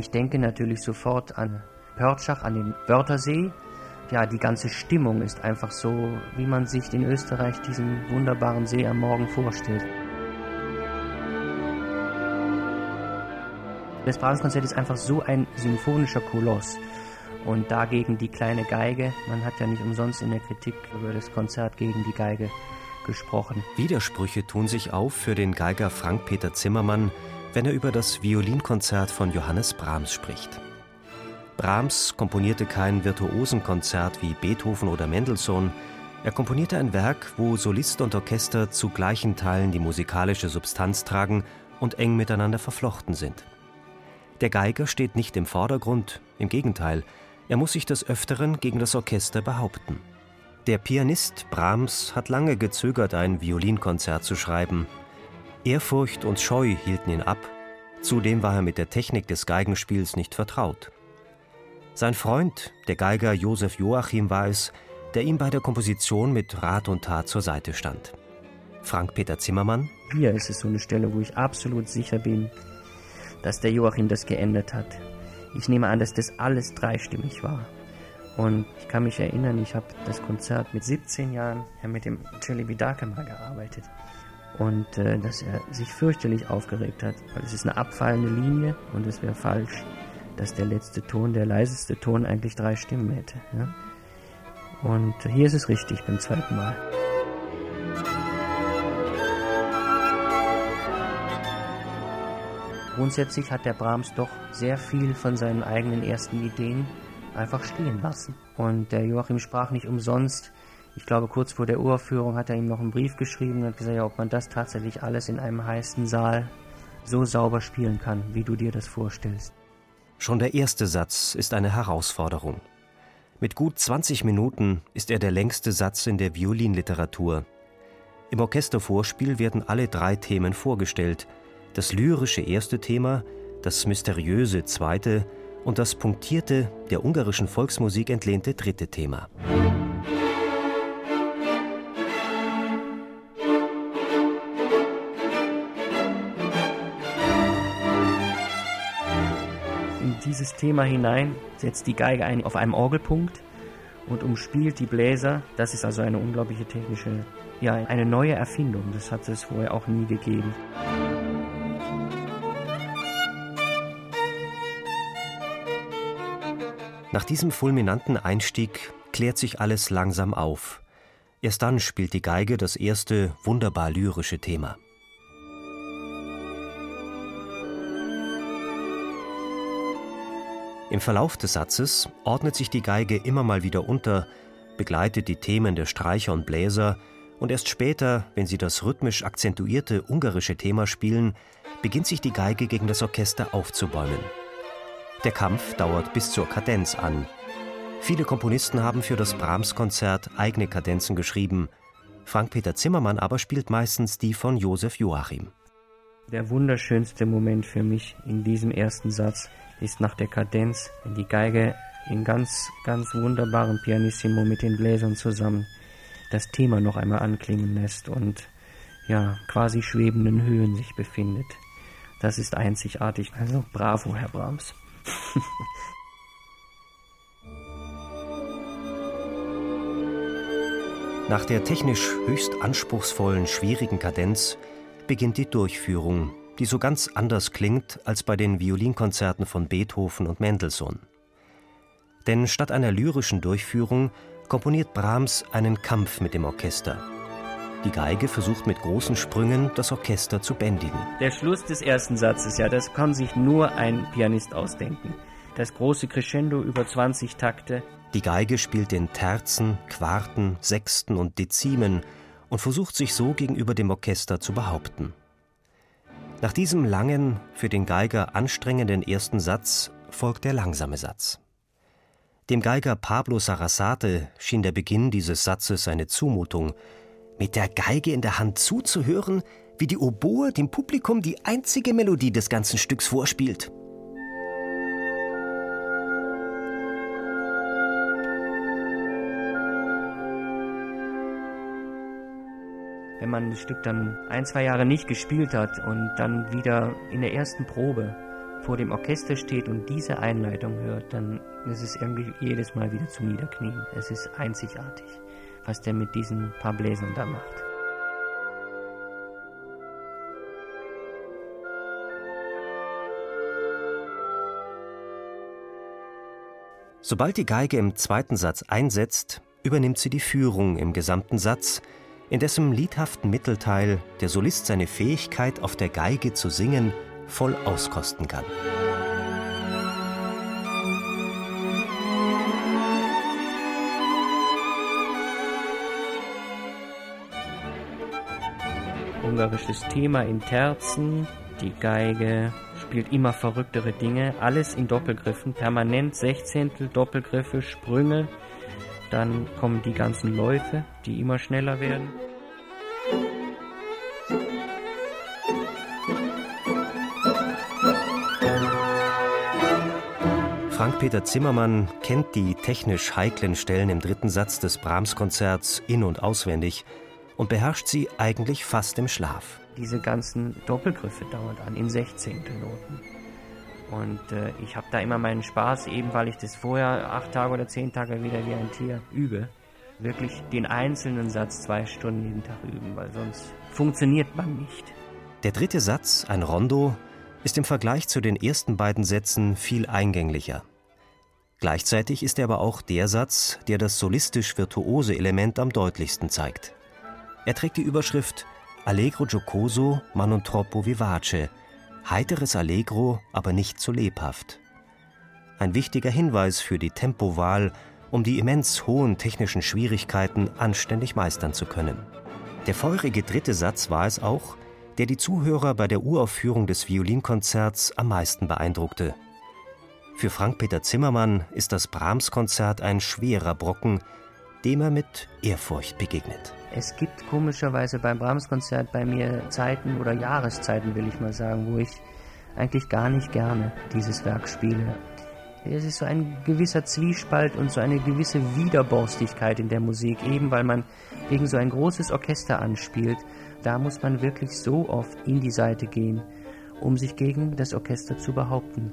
Ich denke natürlich sofort an Pörtschach, an den Wörthersee. Ja, die ganze Stimmung ist einfach so, wie man sich in Österreich diesen wunderbaren See am Morgen vorstellt. Das Brahms-Konzert ist einfach so ein symphonischer Koloss. Und dagegen die kleine Geige. Man hat ja nicht umsonst in der Kritik über das Konzert gegen die Geige gesprochen. Widersprüche tun sich auf für den Geiger Frank-Peter Zimmermann, wenn er über das Violinkonzert von Johannes Brahms spricht. Brahms komponierte kein Virtuosenkonzert wie Beethoven oder Mendelssohn, er komponierte ein Werk, wo Solist und Orchester zu gleichen Teilen die musikalische Substanz tragen und eng miteinander verflochten sind. Der Geiger steht nicht im Vordergrund, im Gegenteil, er muss sich des Öfteren gegen das Orchester behaupten. Der Pianist Brahms hat lange gezögert, ein Violinkonzert zu schreiben, Ehrfurcht und Scheu hielten ihn ab, zudem war er mit der Technik des Geigenspiels nicht vertraut. Sein Freund, der Geiger Josef Joachim, war es, der ihm bei der Komposition mit Rat und Tat zur Seite stand. Frank-Peter Zimmermann. Hier ist es so eine Stelle, wo ich absolut sicher bin, dass der Joachim das geändert hat. Ich nehme an, dass das alles dreistimmig war. Und ich kann mich erinnern, ich habe das Konzert mit 17 Jahren ja, mit dem Chili Vidake mal gearbeitet und äh, dass er sich fürchterlich aufgeregt hat, weil es ist eine abfallende Linie und es wäre falsch, dass der letzte Ton, der leiseste Ton eigentlich drei Stimmen hätte. Ja? Und hier ist es richtig beim zweiten Mal. Grundsätzlich hat der Brahms doch sehr viel von seinen eigenen ersten Ideen einfach stehen lassen. Und der Joachim sprach nicht umsonst ich glaube, kurz vor der Uraufführung hat er ihm noch einen Brief geschrieben und hat gesagt, ja, ob man das tatsächlich alles in einem heißen Saal so sauber spielen kann, wie du dir das vorstellst. Schon der erste Satz ist eine Herausforderung. Mit gut 20 Minuten ist er der längste Satz in der Violinliteratur. Im Orchestervorspiel werden alle drei Themen vorgestellt: das lyrische erste Thema, das mysteriöse zweite und das punktierte, der ungarischen Volksmusik entlehnte dritte Thema. Dieses Thema hinein setzt die Geige ein auf einem Orgelpunkt und umspielt die Bläser. Das ist also eine unglaubliche technische, ja, eine neue Erfindung. Das hat es vorher auch nie gegeben. Nach diesem fulminanten Einstieg klärt sich alles langsam auf. Erst dann spielt die Geige das erste wunderbar lyrische Thema. Im Verlauf des Satzes ordnet sich die Geige immer mal wieder unter, begleitet die Themen der Streicher und Bläser und erst später, wenn sie das rhythmisch akzentuierte ungarische Thema spielen, beginnt sich die Geige gegen das Orchester aufzubäumen. Der Kampf dauert bis zur Kadenz an. Viele Komponisten haben für das Brahms-Konzert eigene Kadenzen geschrieben. Frank-Peter Zimmermann aber spielt meistens die von Josef Joachim. Der wunderschönste Moment für mich in diesem ersten Satz ist nach der Kadenz, wenn die Geige in ganz, ganz wunderbaren Pianissimo mit den Bläsern zusammen das Thema noch einmal anklingen lässt und ja, quasi schwebenden Höhen sich befindet. Das ist einzigartig. Also bravo, Herr Brahms. Nach der technisch höchst anspruchsvollen, schwierigen Kadenz beginnt die Durchführung die so ganz anders klingt als bei den Violinkonzerten von Beethoven und Mendelssohn. Denn statt einer lyrischen Durchführung komponiert Brahms einen Kampf mit dem Orchester. Die Geige versucht mit großen Sprüngen, das Orchester zu bändigen. Der Schluss des ersten Satzes, ja, das kann sich nur ein Pianist ausdenken. Das große Crescendo über 20 Takte. Die Geige spielt in Terzen, Quarten, Sechsten und Dezimen und versucht sich so gegenüber dem Orchester zu behaupten. Nach diesem langen, für den Geiger anstrengenden ersten Satz folgt der langsame Satz. Dem Geiger Pablo Sarasate schien der Beginn dieses Satzes eine Zumutung, mit der Geige in der Hand zuzuhören, wie die Oboe dem Publikum die einzige Melodie des ganzen Stücks vorspielt. Wenn man das Stück dann ein, zwei Jahre nicht gespielt hat und dann wieder in der ersten Probe vor dem Orchester steht und diese Einleitung hört, dann ist es irgendwie jedes Mal wieder zum Niederknien. Es ist einzigartig, was der mit diesen paar Bläsern da macht. Sobald die Geige im zweiten Satz einsetzt, übernimmt sie die Führung im gesamten Satz, in dessen liedhaften Mittelteil der Solist seine Fähigkeit, auf der Geige zu singen, voll auskosten kann. Ungarisches Thema in Terzen, die Geige spielt immer verrücktere Dinge, alles in Doppelgriffen, permanent Sechzehntel, Doppelgriffe, Sprünge, dann kommen die ganzen Läufe, die immer schneller werden. Frank-Peter Zimmermann kennt die technisch heiklen Stellen im dritten Satz des Brahms-Konzerts in- und auswendig und beherrscht sie eigentlich fast im Schlaf. Diese ganzen Doppelgriffe dauern an in Sechzehntelnoten. Und äh, ich habe da immer meinen Spaß, eben weil ich das vorher acht Tage oder zehn Tage wieder wie ein Tier übe. Wirklich den einzelnen Satz zwei Stunden jeden Tag üben, weil sonst funktioniert man nicht. Der dritte Satz, ein Rondo, ist im Vergleich zu den ersten beiden Sätzen viel eingänglicher. Gleichzeitig ist er aber auch der Satz, der das solistisch-virtuose Element am deutlichsten zeigt. Er trägt die Überschrift Allegro giocoso ma non troppo vivace, Heiteres Allegro, aber nicht zu lebhaft. Ein wichtiger Hinweis für die Tempowahl, um die immens hohen technischen Schwierigkeiten anständig meistern zu können. Der feurige dritte Satz war es auch, der die Zuhörer bei der Uraufführung des Violinkonzerts am meisten beeindruckte. Für Frank-Peter Zimmermann ist das Brahms-Konzert ein schwerer Brocken, dem er mit Ehrfurcht begegnet. Es gibt komischerweise beim Brahms-Konzert bei mir Zeiten oder Jahreszeiten, will ich mal sagen, wo ich eigentlich gar nicht gerne dieses Werk spiele. Es ist so ein gewisser Zwiespalt und so eine gewisse Widerborstigkeit in der Musik, eben weil man gegen so ein großes Orchester anspielt. Da muss man wirklich so oft in die Seite gehen, um sich gegen das Orchester zu behaupten.